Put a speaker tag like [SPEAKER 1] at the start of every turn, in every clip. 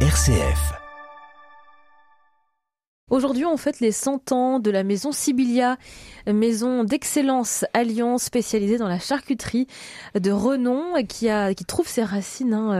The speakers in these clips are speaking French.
[SPEAKER 1] RCF.
[SPEAKER 2] Aujourd'hui, on fête les 100 ans de la maison Sibylia, maison d'excellence à Lyon, spécialisée dans la charcuterie de renom, qui, a, qui trouve ses racines hein,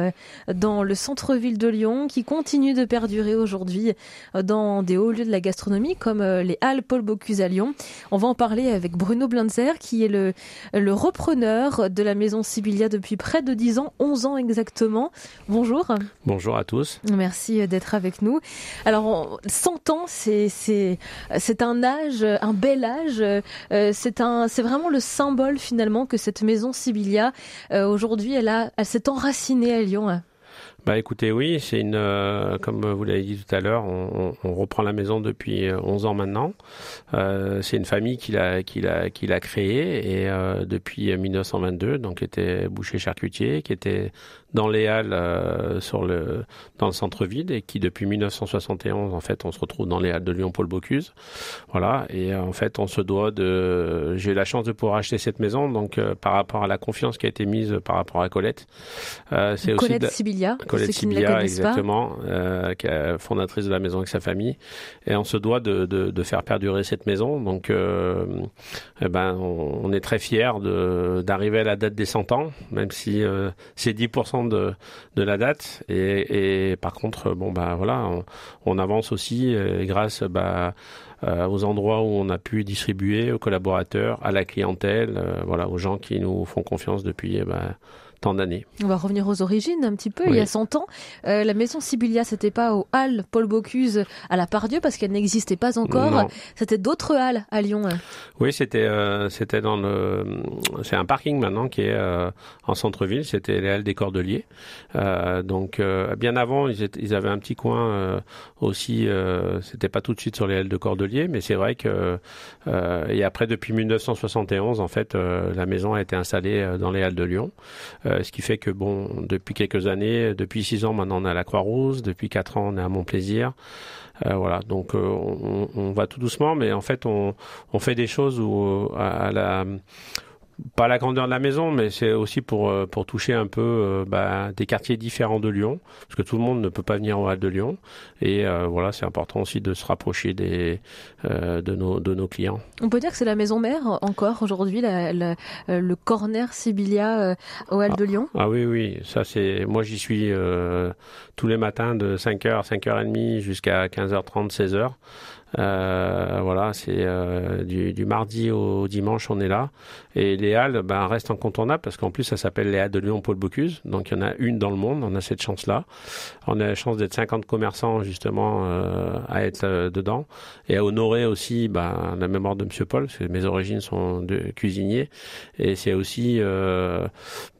[SPEAKER 2] euh, dans le centre-ville de Lyon, qui continue de perdurer aujourd'hui dans des hauts lieux de la gastronomie, comme euh, les Halles Paul Bocuse à Lyon. On va en parler avec Bruno Blinzer, qui est le, le repreneur de la maison Sibylia depuis près de 10 ans, 11 ans exactement. Bonjour.
[SPEAKER 3] Bonjour à tous.
[SPEAKER 2] Merci d'être avec nous. Alors, 100 ans, c'est un âge, un bel âge. Euh, c'est vraiment le symbole finalement que cette maison Sibylia euh, aujourd'hui elle a elle s'est enracinée à Lyon.
[SPEAKER 3] Bah écoutez, oui, c'est une, euh, comme vous l'avez dit tout à l'heure, on, on, reprend la maison depuis 11 ans maintenant. Euh, c'est une famille qui l'a, qui l'a, qui l'a créée et euh, depuis 1922, donc était boucher charcutier, qui était dans les halles euh, sur le dans le centre-ville et qui depuis 1971 en fait on se retrouve dans les halles de Lyon Paul Bocuse. Voilà et en fait on se doit de j'ai eu la chance de pouvoir acheter cette maison donc par rapport à la confiance qui a été mise par rapport à Colette.
[SPEAKER 2] c'est aussi Colette.
[SPEAKER 3] Colette Sibylia, exactement, euh, qui est fondatrice de la maison avec sa famille. Et on se doit de, de, de faire perdurer cette maison. Donc, euh, eh ben, on, on, est très fiers d'arriver à la date des 100 ans, même si euh, c'est 10% de, de la date. Et, et, par contre, bon, bah voilà, on, on avance aussi grâce bah, euh, aux endroits où on a pu distribuer, aux collaborateurs, à la clientèle, voilà, aux gens qui nous font confiance depuis bah, tant d'années.
[SPEAKER 2] On va revenir aux origines un petit peu. Il y a 100 ans, euh, la maison Sibylia, c'était pas au Halles Paul Bocuse à la Pardieu parce qu'elle n'existait pas encore. C'était d'autres halles à Lyon.
[SPEAKER 3] Oui, c'était euh, c'était dans le c'est un parking maintenant qui est euh, en centre-ville. C'était les halles des Cordeliers. Donc bien avant, ils, étaient, ils, avaient un petit coin aussi. c'était pas tout de suite sur les halles de Cordeliers, mais c'est vrai que et après depuis 1971, en fait, la maison a été installée dans les halles de Lyon. Euh, ce qui fait que bon, depuis quelques années, depuis six ans maintenant, on est à la Croix-Rousse, depuis quatre ans, on est à Montplaisir. Euh, voilà, donc euh, on, va tout doucement, mais en fait, on, on fait des choses où à la pas la grandeur de la maison, mais c'est aussi pour euh, pour toucher un peu euh, bah, des quartiers différents de Lyon, parce que tout le monde ne peut pas venir au Hall de Lyon, et euh, voilà, c'est important aussi de se rapprocher des de nos de nos clients.
[SPEAKER 2] On peut dire que c'est la maison mère encore aujourd'hui, la, la, le corner Sibylia au Hall de
[SPEAKER 3] ah,
[SPEAKER 2] Lyon.
[SPEAKER 3] Ah oui oui, ça c'est moi j'y suis tous les matins de 5h 5h30 jusqu'à 15h30 16h. Euh, voilà, c'est euh, du, du, mardi au dimanche, on est là. Et les halles ben, restent incontournables parce qu'en plus, ça s'appelle les halles de Lyon-Paul Bocuse. Donc, il y en a une dans le monde. On a cette chance-là. On a la chance d'être 50 commerçants, justement, euh, à être euh, dedans et à honorer aussi ben, la mémoire de Monsieur Paul, parce que mes origines sont de cuisinier. Et c'est aussi ben,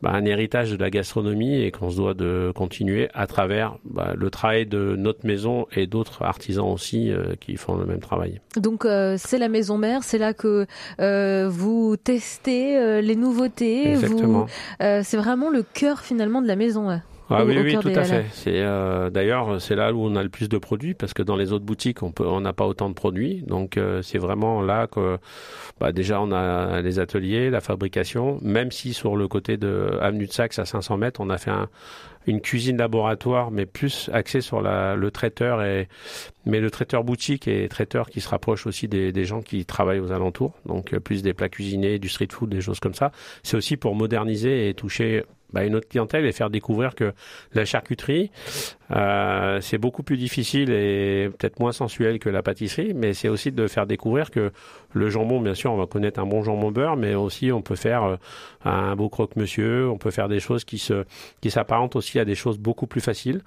[SPEAKER 3] un héritage de la gastronomie et qu'on se doit de continuer à travers ben, le travail de notre maison et d'autres artisans aussi euh, qui font le même travail.
[SPEAKER 2] Donc euh, c'est la maison mère, c'est là que euh, vous testez euh, les nouveautés.
[SPEAKER 3] Exactement.
[SPEAKER 2] C'est vraiment le cœur finalement de la maison. Ouais.
[SPEAKER 3] Ah oui, oui, tout à fait. C'est euh, d'ailleurs c'est là où on a le plus de produits parce que dans les autres boutiques on peut on n'a pas autant de produits. Donc euh, c'est vraiment là que bah, déjà on a les ateliers, la fabrication. Même si sur le côté de avenue de Saxe à 500 mètres on a fait un, une cuisine laboratoire, mais plus axée sur la, le traiteur et mais le traiteur boutique et traiteur qui se rapproche aussi des, des gens qui travaillent aux alentours. Donc euh, plus des plats cuisinés, du street food, des choses comme ça. C'est aussi pour moderniser et toucher bah, une autre clientèle et faire découvrir que la charcuterie, euh, c'est beaucoup plus difficile et peut-être moins sensuel que la pâtisserie, mais c'est aussi de faire découvrir que le jambon, bien sûr, on va connaître un bon jambon beurre, mais aussi on peut faire euh, un beau croque-monsieur, on peut faire des choses qui se qui s'apparentent aussi à des choses beaucoup plus faciles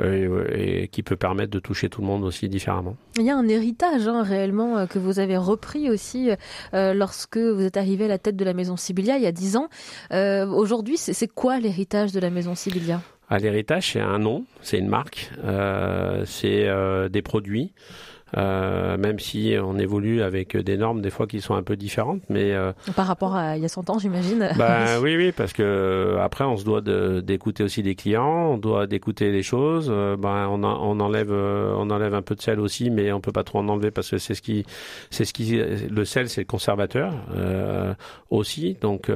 [SPEAKER 3] euh, et qui peut permettre de toucher tout le monde aussi différemment.
[SPEAKER 2] Il y a un héritage hein, réellement que vous avez repris aussi lorsque vous êtes arrivé à la tête de la maison Sibylia il y a dix ans. Aujourd'hui, c'est quoi l'héritage de la maison Sibylia
[SPEAKER 3] à l'héritage, c'est un nom, c'est une marque, euh, c'est euh, des produits. Même si on évolue avec des normes des fois qui sont un peu différentes. Mais
[SPEAKER 2] par rapport à il y a 100 ans, j'imagine.
[SPEAKER 3] Ben oui, oui, parce que après on se doit d'écouter aussi les clients, on doit d'écouter les choses. ben on, on enlève on enlève un peu de sel aussi, mais on peut pas trop en enlever parce que c'est ce qui c'est ce qui le sel c'est le conservateur aussi. Donc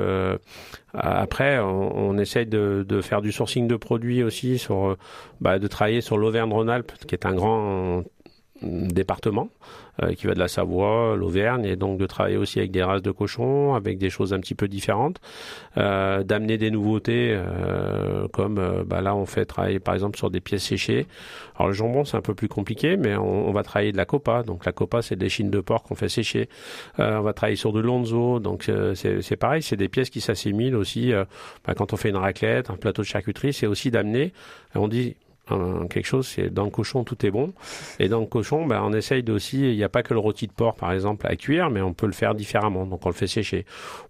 [SPEAKER 3] après, on, on essaye de, de, faire du sourcing de produits aussi, sur, bah, de travailler sur l'Auvergne-Rhône-Alpes, qui est un grand département euh, qui va de la Savoie, l'Auvergne, et donc de travailler aussi avec des races de cochons, avec des choses un petit peu différentes, euh, d'amener des nouveautés, euh, comme bah là on fait travailler par exemple sur des pièces séchées. Alors le jambon c'est un peu plus compliqué, mais on, va travailler de la copa, donc la copa c'est des chines de porc qu'on fait sécher. On va travailler sur de l'onzo, donc c'est pareil, c'est des pièces qui s'assimilent aussi. Bah, quand on fait une raclette, un plateau de charcuterie, c'est aussi d'amener, on dit quelque chose, c'est dans le cochon tout est bon. Et dans le cochon, ben, on essaye aussi, il n'y a pas que le rôti de porc par exemple à cuire, mais on peut le faire différemment. Donc on le fait sécher.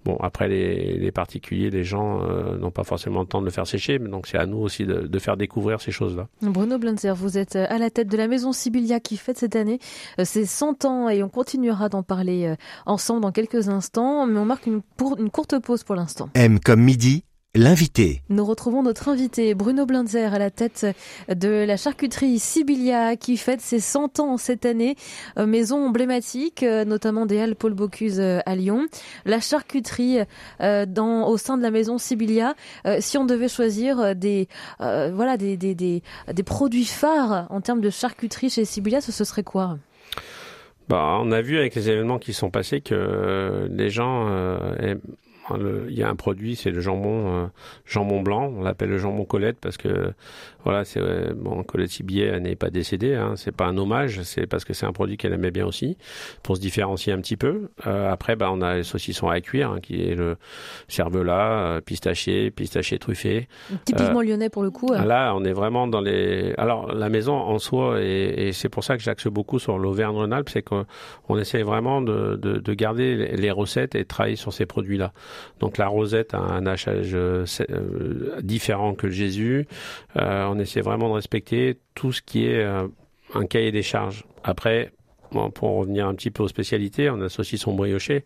[SPEAKER 3] Bon, après les, les particuliers, les gens euh, n'ont pas forcément le temps de le faire sécher, mais donc c'est à nous aussi de, de, faire découvrir ces choses-là.
[SPEAKER 2] Bruno Blanzer, vous êtes à la tête de la maison Sibylia qui fête cette année euh, ses 100 ans et on continuera d'en parler euh, ensemble dans quelques instants, mais on marque une, pour, une courte pause pour l'instant.
[SPEAKER 1] M comme midi L'invité.
[SPEAKER 2] Nous retrouvons notre invité Bruno Blinzer à la tête de la charcuterie Sibylia qui fête ses 100 ans cette année. Euh, maison emblématique, euh, notamment des Halles Paul Bocuse euh, à Lyon. La charcuterie dans, au sein de la maison Sibylia. Si on devait choisir des, voilà, des, des, des, des produits phares en termes de charcuterie chez Sibylia, ce, ce serait quoi?
[SPEAKER 3] Bah, on a vu avec les événements qui sont passés que les gens il y a un produit, c'est le jambon, euh, jambon blanc. On l'appelle le jambon Colette parce que voilà, c'est bon, Colette Sibier n'est pas décédée. Hein, c'est pas un hommage, c'est parce que c'est un produit qu'elle aimait bien aussi pour se différencier un petit peu. Euh, après, bah, on a les saucissons à cuire, hein, qui est le cervelas, euh, pistaché, pistaché truffé.
[SPEAKER 2] Typiquement lyonnais pour le coup.
[SPEAKER 3] Là, on est vraiment dans les. Alors, la maison en soi, et, et c'est pour ça que j'axe beaucoup sur l'Auvergne-Rhône-Alpes, c'est qu'on essaie vraiment de, de, de garder les recettes et de travailler sur ces produits-là. Donc la rosette a un hachage euh, différent que le Jésus. Euh, on essaie vraiment de respecter tout ce qui est euh, un cahier des charges. Après, pour revenir un petit peu aux spécialités, on associe son brioché.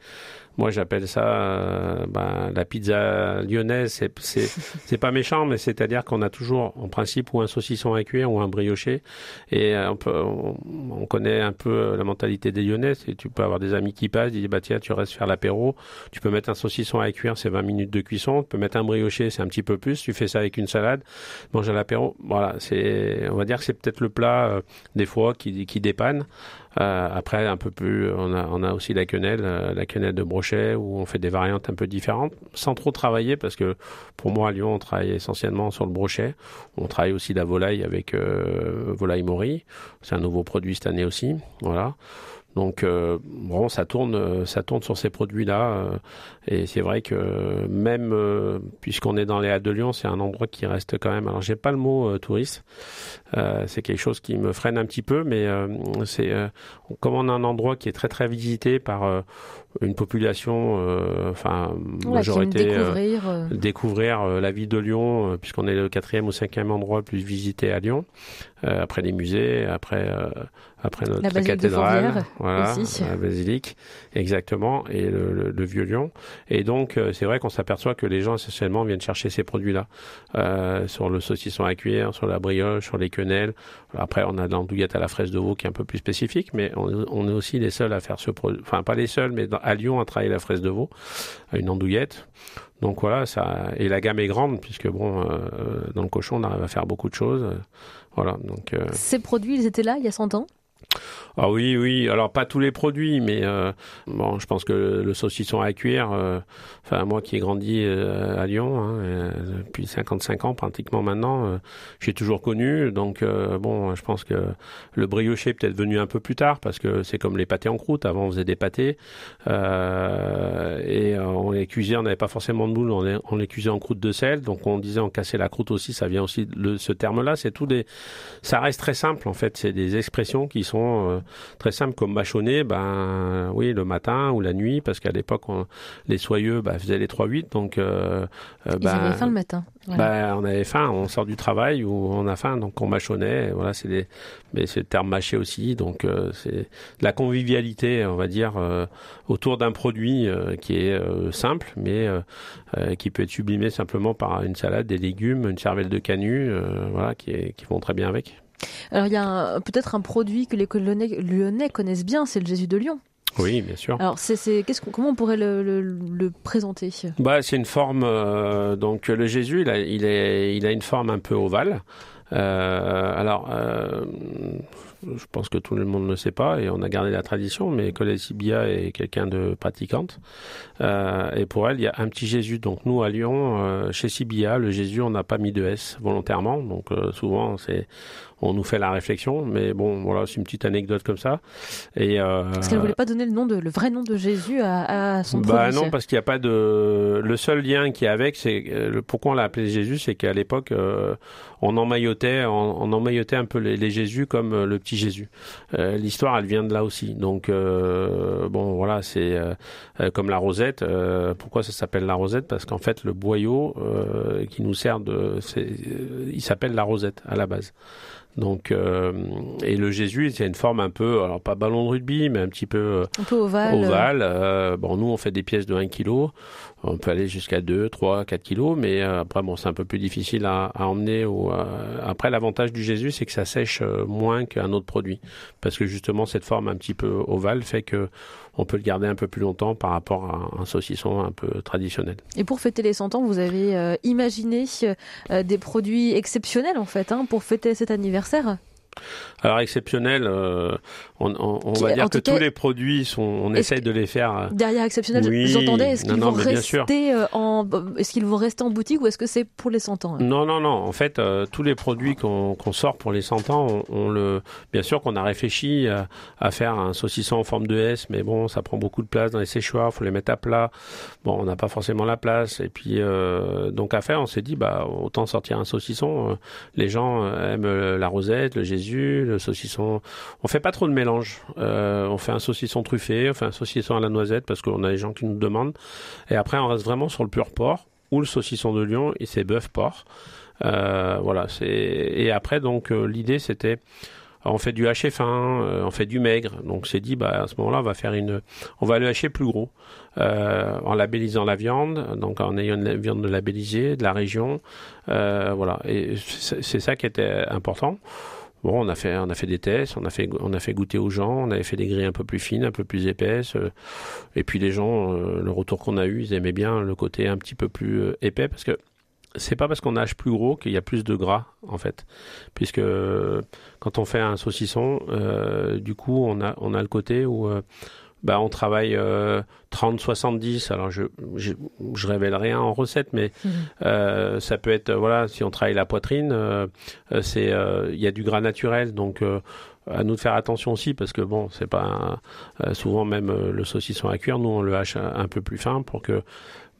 [SPEAKER 3] Moi, j'appelle ça euh, ben, la pizza lyonnaise. C'est, c'est, c'est pas méchant, mais c'est-à-dire qu'on a toujours, en principe, ou un saucisson à cuire ou un brioché. Et euh, on, peut, on, connaît un peu la mentalité des Lyonnais. Et tu peux avoir des amis qui passent, ils disent bah tiens, tu restes faire l'apéro. Tu peux mettre un saucisson à cuire, c'est 20 minutes de cuisson. Tu peux mettre un brioché, c'est un petit peu plus. Tu fais ça avec une salade, mange à l'apéro. Voilà, c'est, on va dire que c'est peut-être le plat euh, des fois qui, qui dépanne. Euh, après, un peu plus, on a, on a aussi la quenelle, la quenelle de brochet où on fait des variantes un peu différentes, sans trop travailler, parce que pour moi à Lyon, on travaille essentiellement sur le brochet. On travaille aussi la volaille avec euh, volaille mori. C'est un nouveau produit cette année aussi. Voilà. Donc euh, bon, ça tourne, euh, ça tourne sur ces produits-là, euh, et c'est vrai que même euh, puisqu'on est dans les Halles de Lyon, c'est un endroit qui reste quand même. Alors j'ai pas le mot touriste, c'est quelque chose qui me freine un petit peu, mais c'est comme on a un endroit qui est très très visité par une population, enfin majorité,
[SPEAKER 2] découvrir,
[SPEAKER 3] découvrir la ville de Lyon, puisqu'on est le quatrième ou cinquième endroit le plus visité à Lyon, après les musées, après après notre
[SPEAKER 2] la
[SPEAKER 3] cathédrale, voilà, la basilique, exactement, et le, le, vieux Lyon. Et donc, euh, c'est vrai qu'on s'aperçoit que les gens essentiellement viennent chercher ces produits-là euh, sur le saucisson à cuire, sur la brioche, sur les quenelles. Après, on a l'andouillette à la fraise de veau qui est un peu plus spécifique, mais on, on est aussi les seuls à faire ce produit. Enfin, pas les seuls, mais dans, à Lyon à travailler la fraise de veau, une andouillette. Donc voilà, ça et la gamme est grande puisque bon, euh, dans le cochon, on arrive à faire beaucoup de choses. Voilà, donc. Euh...
[SPEAKER 2] Ces produits, ils étaient là il y a 100 ans?
[SPEAKER 3] Ah oui, oui. Alors pas tous les produits, mais euh, bon, je pense que le, saucisson à cuire. Euh, enfin, moi qui ai grandi euh, à Lyon hein, depuis 55 ans pratiquement maintenant, j'ai toujours connu. Donc bon, je pense que le brioché est peut-être venu un peu plus tard parce que c'est comme les pâtés en croûte. Avant, on faisait des pâtés et on les cuisait. On n'avait pas forcément de moule. On les, on les cuisait en croûte de sel. Donc on disait on cassait la croûte aussi. Ça vient aussi de ce terme-là. C'est tout des. Ça reste très simple en fait. C'est des expressions qui saucisson très simple comme mâchonné, ben oui, le matin ou la nuit, parce qu'à l'époque, les soyeux bah, faisaient les 3-8, donc...
[SPEAKER 2] Ils ben, avaient faim le matin.
[SPEAKER 3] Ben, on avait faim, on sort du travail ou on a faim, donc on mâchonnait. Voilà, c'est des, mais c'est le terme mâché aussi, donc c'est de la convivialité, on va dire, autour d'un produit qui est simple, mais qui peut être sublimé simplement par une salade, des légumes, une cervelle de canut, voilà, qui, est, qui vont très bien avec.
[SPEAKER 2] Alors il y a peut-être un produit que les Lyonnais connaissent bien, c'est le Jésus de Lyon.
[SPEAKER 3] Oui, bien sûr.
[SPEAKER 2] Alors, c'est, qu'est-ce comment on pourrait le, présenter?
[SPEAKER 3] Bah, C'est une forme. Euh, donc, le Jésus, il a, il, est, il a une forme un peu ovale. Euh, alors, euh, je pense que tout le monde ne le sait pas et on a gardé la tradition, mais Colette Sibia est quelqu'un de pratiquante. Euh, et pour elle, il y a un petit Jésus. Donc nous, à Lyon, chez Sibia, le Jésus, on n'a pas mis de S volontairement. Donc souvent, c'est on nous fait la réflexion, mais bon, voilà, c'est une petite anecdote comme ça.
[SPEAKER 2] Et euh, parce qu'elle voulait pas donner le nom de le vrai nom de Jésus à, à son
[SPEAKER 3] bah non, parce qu'il n'y a pas de. Le seul lien qui est avec, c'est le pourquoi on l'a appelé Jésus, c'est qu'à l'époque, on emmaillotait, on, on emmaillotait un peu les, les Jésus comme le petit Jésus. Euh, L'histoire, elle vient de là aussi. Donc, euh, bon, voilà, c'est euh, comme la rosette. pourquoi ça s'appelle la rosette? Parce qu'en fait, le boyau qui nous sert de... il s'appelle la rosette à la base. Donc, et le Jésus, c'est une forme un peu, alors pas ballon de rugby, mais un petit peu,
[SPEAKER 2] un peu ovale.
[SPEAKER 3] ovale. bon, nous, on fait des pièces de 1 kg. On peut aller jusqu'à 2, 3, 4 kilos, mais euh, après, bon, c'est un peu plus difficile à, emmener. Ou, euh, après, l'avantage du Jésus, c'est que ça sèche euh, moins qu'un autre produit. Parce que justement, cette forme un petit peu ovale fait que on peut le garder un peu plus longtemps par rapport à un saucisson un peu traditionnel.
[SPEAKER 2] Et pour fêter les 100 ans, vous avez imaginé des produits exceptionnels, en fait, hein, pour fêter cet anniversaire anniversaire
[SPEAKER 3] alors exceptionnel, euh, on, va dire que tous les produits sont, on essaye de les faire. Euh,
[SPEAKER 2] derrière exceptionnel, vous entendez Est-ce qu'ils vont rester euh, en, est-ce qu'ils vont rester en boutique ou est-ce que c'est pour les 100 ans hein?
[SPEAKER 3] Non, non, non. En fait, tous les produits qu'on sort pour les 100 ans, on, le, bien sûr qu'on a réfléchi à, faire un saucisson en forme de S, mais bon, ça prend beaucoup de place dans les séchoirs, faut les mettre à plat. Bon, on n'a pas forcément la place. Et puis donc à faire, on s'est dit bah autant sortir un saucisson. Les gens aiment la rosette, le Jésus le saucisson. On fait pas trop de mélange. Euh, on fait un saucisson truffé, on fait un saucisson à la noisette parce qu'on a des gens qui nous demandent. Et après, on reste vraiment sur le pur porc ou le saucisson de Lyon et c'est bœuf porc. Euh, voilà. C'est et après donc euh, l'idée c'était on fait du haché fin, on fait du maigre. Donc c'est dit, bah, à ce moment-là, on va faire une, on va le hacher plus gros, en labellisant la viande, donc en ayant une viande labellisée de la région, voilà. Et c'est ça qui était important. Bon, on a fait, des tests, on a fait, goûter aux gens, on avait fait des grilles un peu plus fines, un peu plus épaisses, euh, et puis les gens, euh, le retour qu'on a eu, ils aimaient bien le côté un petit peu plus euh, épais parce que c'est pas parce qu'on hache plus gros qu'il y a plus de gras en fait, puisque quand on fait un saucisson, du coup on a, on a le côté où bah, on travaille 30-70. Alors, je, je, je, révèle rien en recette, mais mhm. euh, ça peut être, voilà, si on travaille la poitrine, euh, euh, c'est, il y a du gras naturel, donc à nous de faire attention aussi parce que bon, c'est pas souvent même le saucisson à cuire, nous on le hache un, peu plus fin pour que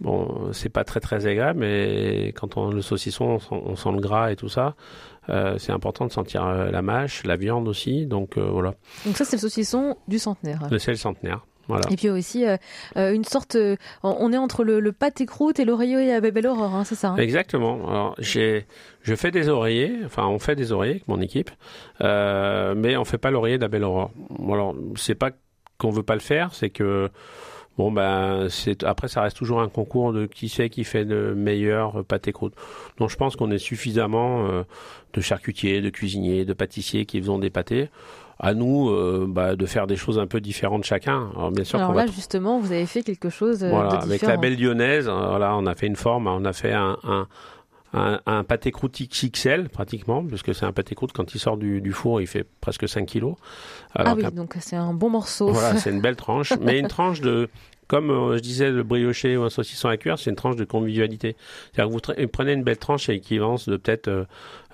[SPEAKER 3] bon, c'est pas très très agréable, mais quand on le saucisson, on sent, le gras et tout ça. C'est important de sentir la mâche, la viande aussi, donc voilà.
[SPEAKER 2] Donc ça c'est le saucisson du centenaire.
[SPEAKER 3] C'est le centenaire.
[SPEAKER 2] Et puis aussi euh, euh, une sorte, euh, on est entre le, le pâté croûte et l'oreiller à Belle Aurore, hein, c'est ça hein?
[SPEAKER 3] Exactement. Alors j'ai, je fais des oreillers, enfin on fait des oreillers avec mon équipe, mais on fait pas l'oreiller Belle Aurore. Alors c'est pas qu'on veut pas le faire, c'est que Bon ben c'est après ça reste toujours un concours de qui c'est qui fait le meilleur pâté croûte. Donc je pense qu'on est suffisamment de charcutiers, de cuisiniers, de pâtissiers qui faisons des pâtés à nous euh, bah, de faire des choses un peu différentes chacun.
[SPEAKER 2] Alors bien sûr. Alors là, justement, vous avez fait quelque chose euh,
[SPEAKER 3] voilà,
[SPEAKER 2] de
[SPEAKER 3] avec la belle lyonnaise. Hein, voilà, on a fait une forme, on a fait un, un un, un, pâté croûte XL pratiquement, puisque c'est un pâté croûte quand il sort du, du, four, il fait presque 5 kilos.
[SPEAKER 2] ah oui, donc c'est un bon morceau.
[SPEAKER 3] Voilà, c'est une belle tranche, mais une tranche de comme euh, je disais, le brioché ou un saucisson à cuire, c'est une tranche de convivialité. C'est-à-dire que vous prenez une belle tranche à équivalence de peut-être euh,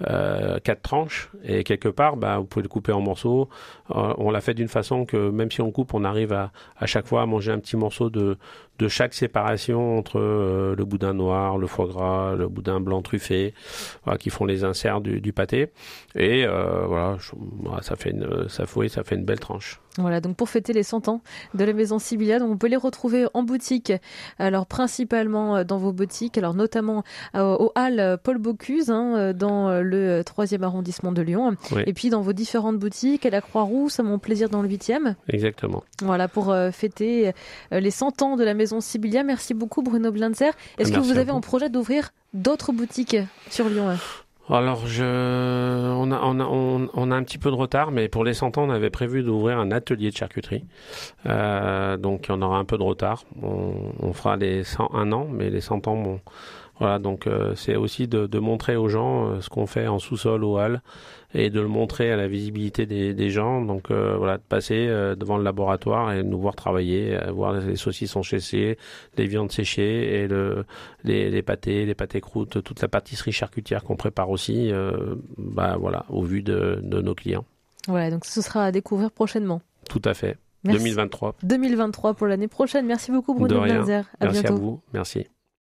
[SPEAKER 3] euh, quatre tranches et quelque part, bah, vous pouvez le couper en morceaux. on l'a fait d'une façon que même si on coupe, on arrive à, à chaque fois à manger un petit morceau de, de chaque séparation entre le boudin noir, le foie gras, le boudin blanc truffé, qui font les inserts du, pâté. Et voilà, ça fait une, ça, ça fait une belle tranche.
[SPEAKER 2] Voilà, donc pour fêter les 100 ans de la maison Sibylla, donc on peut les retrouver en boutique, alors principalement euh, dans vos boutiques, alors notamment euh, au Hall Paul Bocuse, hein, euh, dans le 3e arrondissement de Lyon, et puis dans vos différentes boutiques, à la Croix-Rousse, à Mon Plaisir dans le 8e.
[SPEAKER 3] Exactement.
[SPEAKER 2] Voilà, pour fêter les 100 ans de la maison Sibylla. Merci beaucoup Bruno Blinzer. Est-ce que vous avez en projet d'ouvrir d'autres boutiques sur Lyon?
[SPEAKER 3] Alors, je, on a, on, a, on, a un petit peu de retard, mais pour les 100 ans, on avait prévu d'ouvrir un atelier de charcuterie. Euh, donc, on aura un peu de retard. On, on fera les 101 ans, mais les 100 ans, bon, voilà, donc euh, c'est aussi de, de, montrer aux gens euh, ce qu'on fait en sous-sol au hall et de le montrer à la visibilité des, des gens. Donc euh, voilà, de passer devant le laboratoire et de nous voir travailler, voir les saucissons séchés, les viandes séchées et le, les, les pâtés, les pâtés croûtes, toute la pâtisserie charcutière qu'on prépare aussi, bah voilà, au vu de, de nos clients.
[SPEAKER 2] Voilà, donc ce sera à découvrir prochainement.
[SPEAKER 3] Tout à fait. Merci. 2023.
[SPEAKER 2] 2023 pour l'année prochaine. Merci beaucoup Bruno
[SPEAKER 3] Merci à vous. Merci.